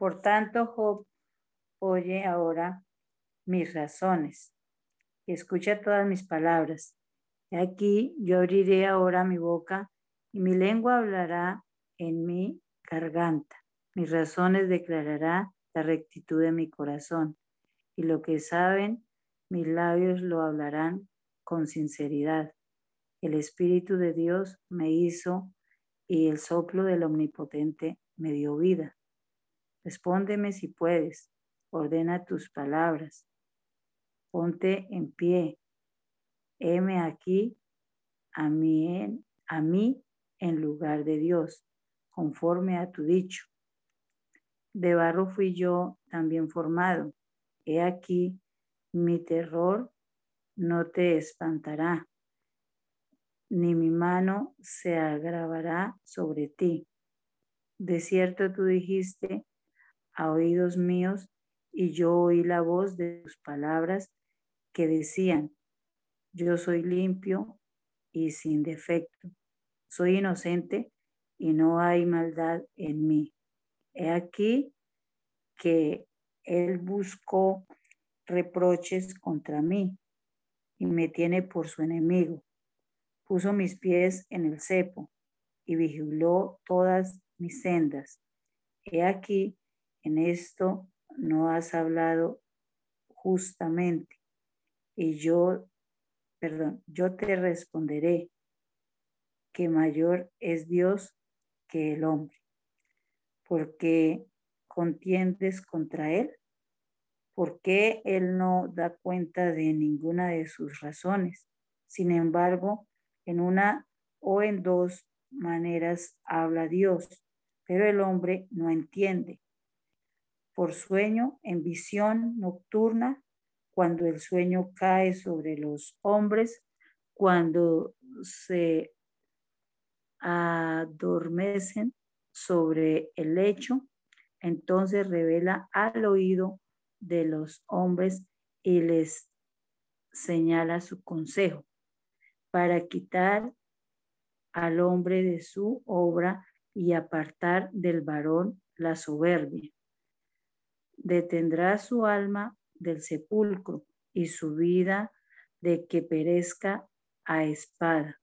Por tanto, Job, oye ahora mis razones y escucha todas mis palabras. Aquí yo abriré ahora mi boca y mi lengua hablará en mi garganta. Mis razones declarará la rectitud de mi corazón y lo que saben mis labios lo hablarán con sinceridad. El Espíritu de Dios me hizo y el soplo del Omnipotente me dio vida. Respóndeme si puedes, ordena tus palabras. Ponte en pie. Heme aquí a mí, en, a mí en lugar de Dios, conforme a tu dicho. De barro fui yo también formado. He aquí, mi terror no te espantará, ni mi mano se agravará sobre ti. De cierto tú dijiste a oídos míos, y yo oí la voz de tus palabras que decían, yo soy limpio y sin defecto, soy inocente y no hay maldad en mí. He aquí que él buscó reproches contra mí y me tiene por su enemigo. Puso mis pies en el cepo y vigiló todas mis sendas. He aquí, en esto no has hablado justamente. Y yo, perdón, yo te responderé que mayor es Dios que el hombre, porque contiendes contra él. ¿Por qué él no da cuenta de ninguna de sus razones? Sin embargo, en una o en dos maneras habla Dios, pero el hombre no entiende por sueño en visión nocturna, cuando el sueño cae sobre los hombres, cuando se adormecen sobre el lecho, entonces revela al oído de los hombres y les señala su consejo para quitar al hombre de su obra y apartar del varón la soberbia detendrá su alma del sepulcro y su vida de que perezca a espada.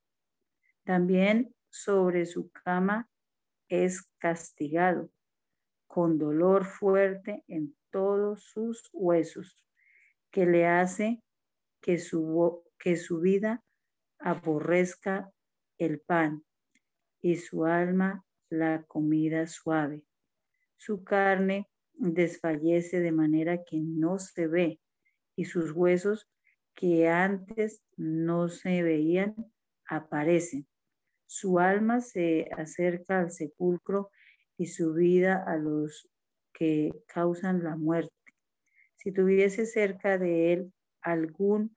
También sobre su cama es castigado con dolor fuerte en todos sus huesos, que le hace que su, que su vida aborrezca el pan y su alma la comida suave. Su carne desfallece de manera que no se ve y sus huesos que antes no se veían aparecen. Su alma se acerca al sepulcro y su vida a los que causan la muerte. Si tuviese cerca de él algún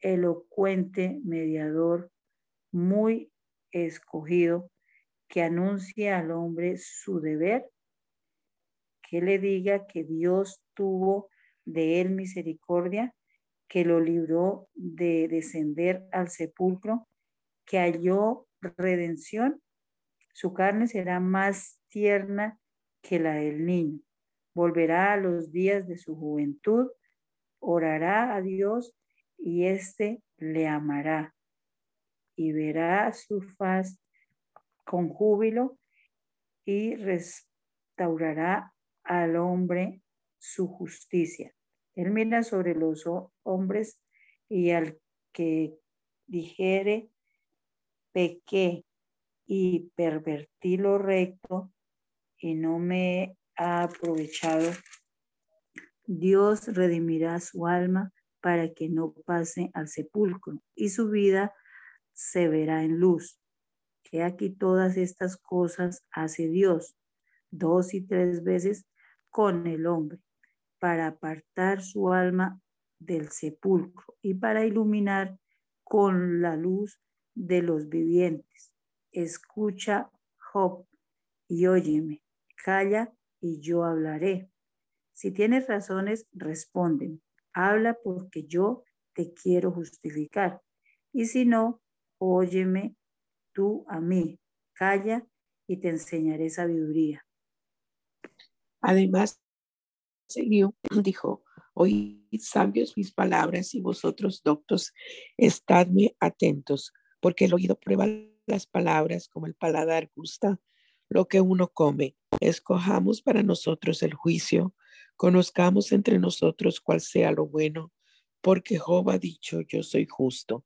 elocuente mediador muy escogido que anuncie al hombre su deber, que le diga que Dios tuvo de él misericordia, que lo libró de descender al sepulcro, que halló redención, su carne será más tierna que la del niño. Volverá a los días de su juventud, orará a Dios y éste le amará y verá su faz con júbilo y restaurará al hombre su justicia. Él mira sobre los hombres y al que dijere, pequé y pervertí lo recto y no me ha aprovechado, Dios redimirá su alma para que no pase al sepulcro y su vida se verá en luz. Que aquí todas estas cosas hace Dios dos y tres veces con el hombre para apartar su alma del sepulcro y para iluminar con la luz de los vivientes. Escucha, Job, y óyeme. Calla y yo hablaré. Si tienes razones, responden. Habla porque yo te quiero justificar. Y si no, óyeme tú a mí. Calla y te enseñaré sabiduría. Además, siguió, dijo, Oíd sabios mis palabras y vosotros doctos, estadme atentos, porque el oído prueba las palabras como el paladar gusta lo que uno come. Escojamos para nosotros el juicio, conozcamos entre nosotros cuál sea lo bueno, porque Job ha dicho, yo soy justo.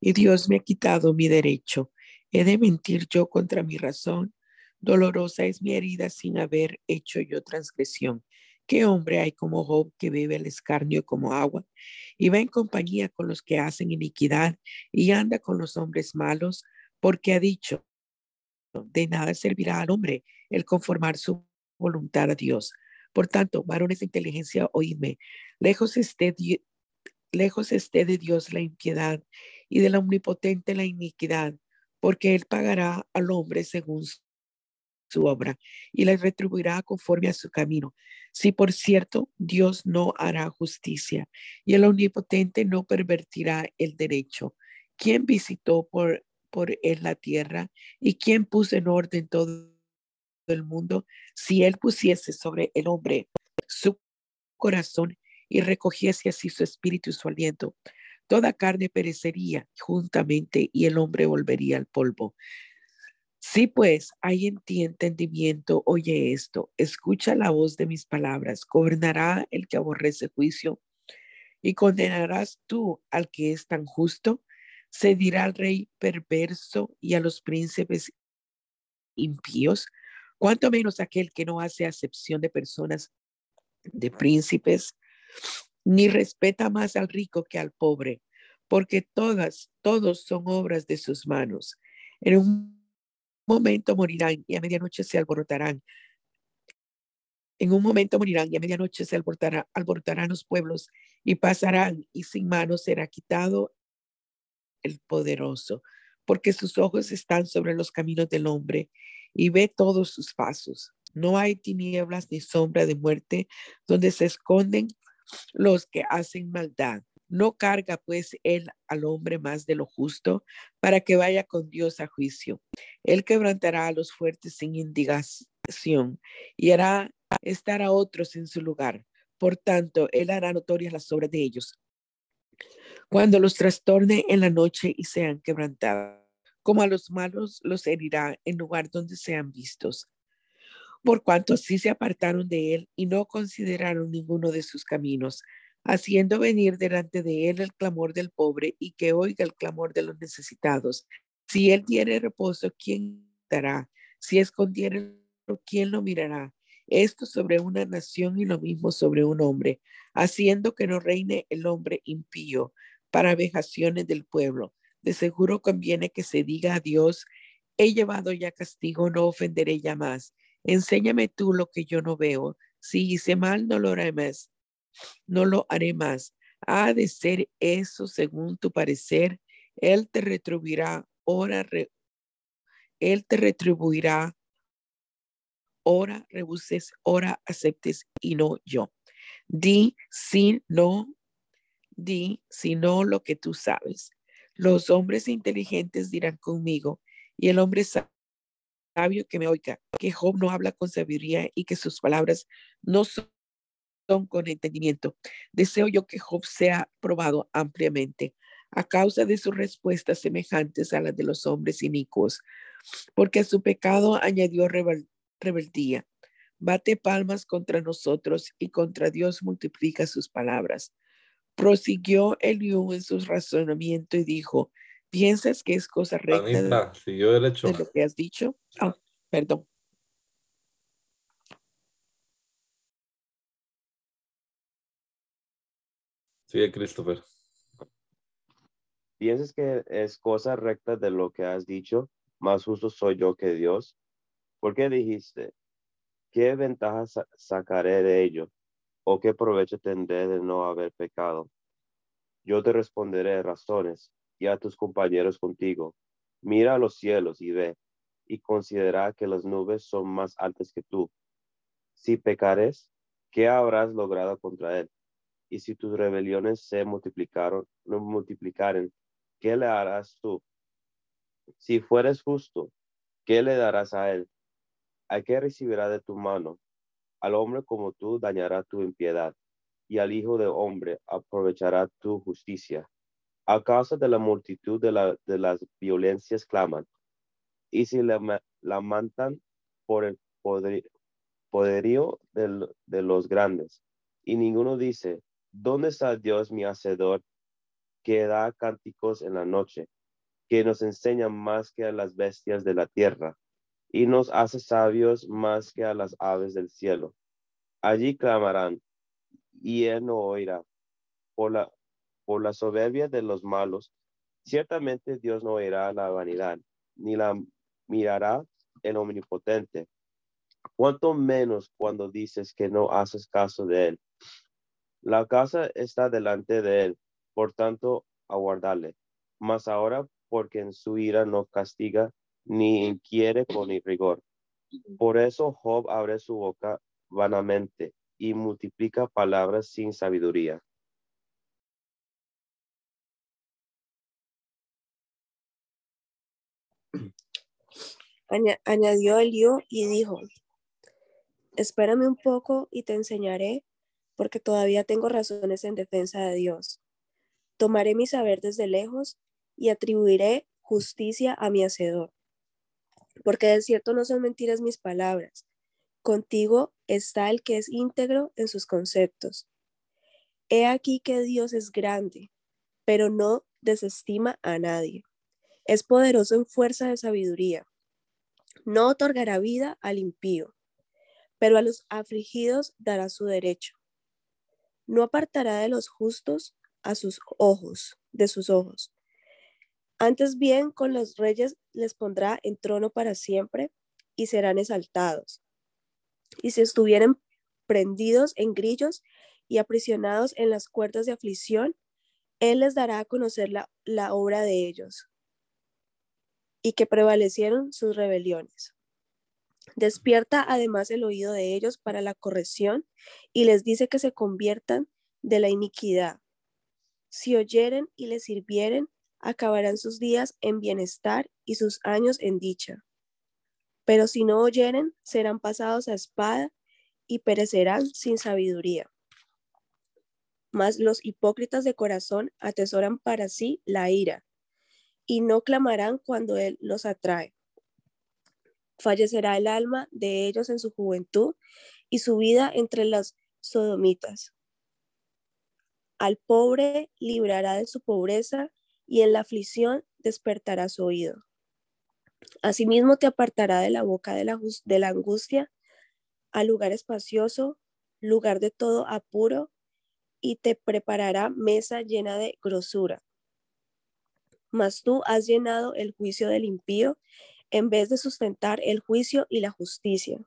Y Dios me ha quitado mi derecho. He de mentir yo contra mi razón. Dolorosa es mi herida sin haber hecho yo transgresión. ¿Qué hombre hay como Job que bebe el escarnio como agua y va en compañía con los que hacen iniquidad y anda con los hombres malos? Porque ha dicho, de nada servirá al hombre el conformar su voluntad a Dios. Por tanto, varones de inteligencia, oídme, lejos esté, lejos esté de Dios la impiedad y de la omnipotente la iniquidad, porque él pagará al hombre según su obra y le retribuirá conforme a su camino. Si por cierto Dios no hará justicia y el omnipotente no pervertirá el derecho, ¿quién visitó por, por él la tierra y quién puso en orden todo el mundo? Si él pusiese sobre el hombre su corazón y recogiese así su espíritu y su aliento, toda carne perecería juntamente y el hombre volvería al polvo. Sí, pues hay en ti entendimiento, oye esto, escucha la voz de mis palabras, gobernará el que aborrece juicio y condenarás tú al que es tan justo, se dirá al rey perverso y a los príncipes impíos, cuanto menos aquel que no hace acepción de personas, de príncipes, ni respeta más al rico que al pobre, porque todas, todos son obras de sus manos. En un momento morirán y a medianoche se alborotarán. En un momento morirán y a medianoche se alborotará, alborotarán los pueblos y pasarán y sin manos será quitado el poderoso, porque sus ojos están sobre los caminos del hombre y ve todos sus pasos. No hay tinieblas ni sombra de muerte donde se esconden los que hacen maldad. No carga pues él al hombre más de lo justo para que vaya con Dios a juicio. Él quebrantará a los fuertes sin indignación y hará estar a otros en su lugar. Por tanto, él hará notorias las obras de ellos. Cuando los trastorne en la noche y sean quebrantados, como a los malos los herirá en lugar donde sean vistos. Por cuanto así se apartaron de él y no consideraron ninguno de sus caminos, haciendo venir delante de él el clamor del pobre y que oiga el clamor de los necesitados. Si él tiene reposo, ¿quién dará? Si escondiere, ¿quién lo mirará? Esto sobre una nación y lo mismo sobre un hombre, haciendo que no reine el hombre impío para vejaciones del pueblo. De seguro conviene que se diga a Dios, he llevado ya castigo, no ofenderé ya más. Enséñame tú lo que yo no veo. Si hice mal, no lo haré más no lo haré más. Ha de ser eso según tu parecer. Él te retribuirá, ora, Él te retribuirá, ora rebuses, ora aceptes y no yo. Di si no, di si no lo que tú sabes. Los hombres inteligentes dirán conmigo, y el hombre sabio que me oiga, que Job no habla con sabiduría y que sus palabras no son con entendimiento. Deseo yo que Job sea probado ampliamente a causa de sus respuestas semejantes a las de los hombres inicuos, porque a su pecado añadió rebeldía. Bate palmas contra nosotros y contra Dios multiplica sus palabras. Prosiguió Eliú en su razonamiento y dijo, ¿piensas que es cosa recta de, lo que has dicho? Ah, perdón. Sí, Christopher. ¿Piensas que es cosa recta de lo que has dicho? Más justo soy yo que Dios. ¿Por qué dijiste? ¿Qué ventaja sacaré de ello? ¿O qué provecho tendré de no haber pecado? Yo te responderé razones y a tus compañeros contigo. Mira a los cielos y ve, y considera que las nubes son más altas que tú. Si pecares, ¿qué habrás logrado contra él? Y si tus rebeliones se multiplicaron, no multiplicaren, ¿qué le harás tú? Si fueres justo, ¿qué le darás a él? ¿A qué recibirá de tu mano? Al hombre como tú dañará tu impiedad. y al Hijo de Hombre aprovechará tu justicia. A causa de la multitud de, la- de las violencias claman, y si la, ma- la mantan por el poder- poderío de los grandes. Y ninguno dice, ¿dónde está Dios mi hacedor que da cánticos en la noche, que nos enseña más que a las bestias de la tierra y nos hace sabios más que a las aves del cielo? Allí clamarán y él no oirá por la, por la soberbia de los malos. Ciertamente Dios no oirá la vanidad, ni la mirará el omnipotente. Cuanto menos cuando dices que no haces caso de él. La casa está delante de él, por tanto, aguardarle. Mas ahora, porque en su ira no castiga, ni inquiere con rigor. Por eso Job abre su boca vanamente y multiplica palabras sin sabiduría. Aña- añadió Eliú y dijo, espérame un poco y te enseñaré, porque todavía tengo razones en defensa de Dios. Tomaré mi saber desde lejos y atribuiré justicia a mi hacedor. Porque de cierto no son mentiras mis palabras. Contigo está el que es íntegro en sus conceptos. He aquí que Dios es grande, pero no desestima a nadie. Es poderoso en fuerza de sabiduría. No otorgará vida al impío, pero a los afligidos dará su derecho. No apartará de los justos a sus ojos, de sus ojos. Antes bien, con los reyes les pondrá en trono para siempre y serán exaltados. Y si estuvieren prendidos en grillos y aprisionados en las cuerdas de aflicción, Él les dará a conocer la, la obra de ellos y que prevalecieron sus rebeliones. Despierta además el oído de ellos para la corrección y les dice que se conviertan de la iniquidad. Si oyeren y les sirvieren, acabarán sus días en bienestar y sus años en dicha. Pero si no oyeren, serán pasados a espada y perecerán sin sabiduría. Mas los hipócritas de corazón atesoran para sí la ira y no clamarán cuando Él los atrae. Fallecerá el alma de ellos en su juventud y su vida entre las sodomitas. Al pobre librará de su pobreza y en la aflicción despertará su oído. Asimismo te apartará de la boca de la, de la angustia al lugar espacioso, lugar de todo apuro, y te preparará mesa llena de grosura. Mas tú has llenado el juicio del impío en vez de sustentar el juicio y la justicia.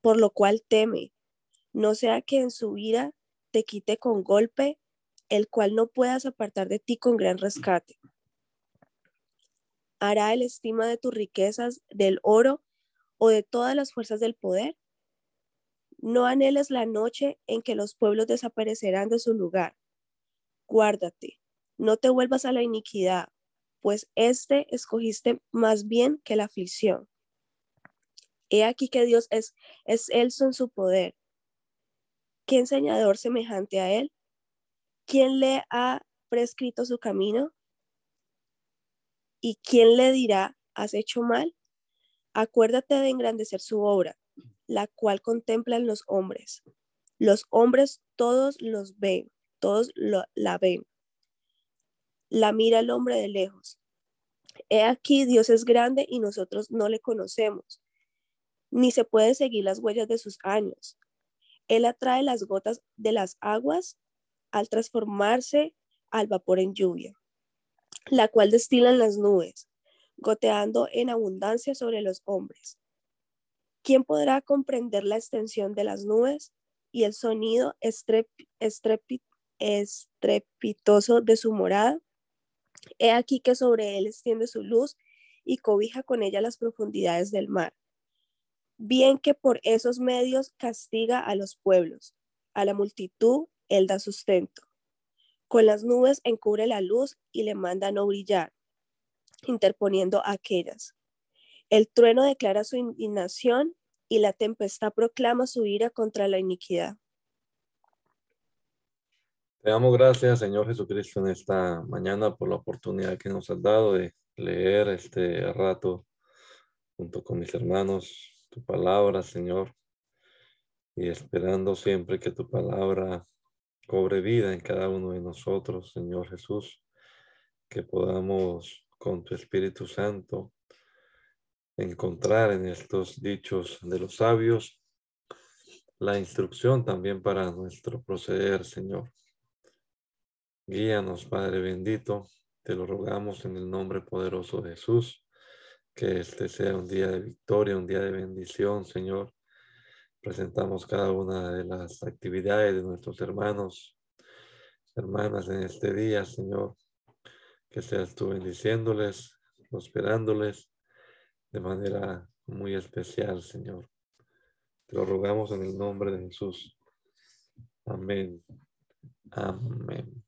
Por lo cual teme, no sea que en su ira te quite con golpe, el cual no puedas apartar de ti con gran rescate. ¿Hará el estima de tus riquezas, del oro o de todas las fuerzas del poder? No anheles la noche en que los pueblos desaparecerán de su lugar. Guárdate, no te vuelvas a la iniquidad, pues este escogiste más bien que la aflicción. He aquí que Dios es, es elso en su poder. ¿Qué enseñador semejante a él? ¿Quién le ha prescrito su camino? ¿Y quién le dirá, has hecho mal? Acuérdate de engrandecer su obra, la cual contemplan los hombres. Los hombres todos los ven, todos la ven. La mira el hombre de lejos. He aquí, Dios es grande y nosotros no le conocemos, ni se puede seguir las huellas de sus años. Él atrae las gotas de las aguas al transformarse al vapor en lluvia, la cual destilan las nubes, goteando en abundancia sobre los hombres. ¿Quién podrá comprender la extensión de las nubes y el sonido estrep, estrepit, estrepitoso de su morada? He aquí que sobre él extiende su luz y cobija con ella las profundidades del mar. Bien que por esos medios castiga a los pueblos, a la multitud él da sustento. Con las nubes encubre la luz y le manda no brillar, interponiendo aquellas. El trueno declara su indignación y la tempestad proclama su ira contra la iniquidad. Te damos gracias, Señor Jesucristo, en esta mañana por la oportunidad que nos has dado de leer este rato junto con mis hermanos tu palabra, Señor, y esperando siempre que tu palabra cobre vida en cada uno de nosotros, Señor Jesús, que podamos con tu Espíritu Santo encontrar en estos dichos de los sabios la instrucción también para nuestro proceder, Señor. Guíanos, Padre bendito, te lo rogamos en el nombre poderoso de Jesús, que este sea un día de victoria, un día de bendición, Señor. Presentamos cada una de las actividades de nuestros hermanos, hermanas en este día, Señor. Que seas tú bendiciéndoles, prosperándoles de manera muy especial, Señor. Te lo rogamos en el nombre de Jesús. Amén. Amén.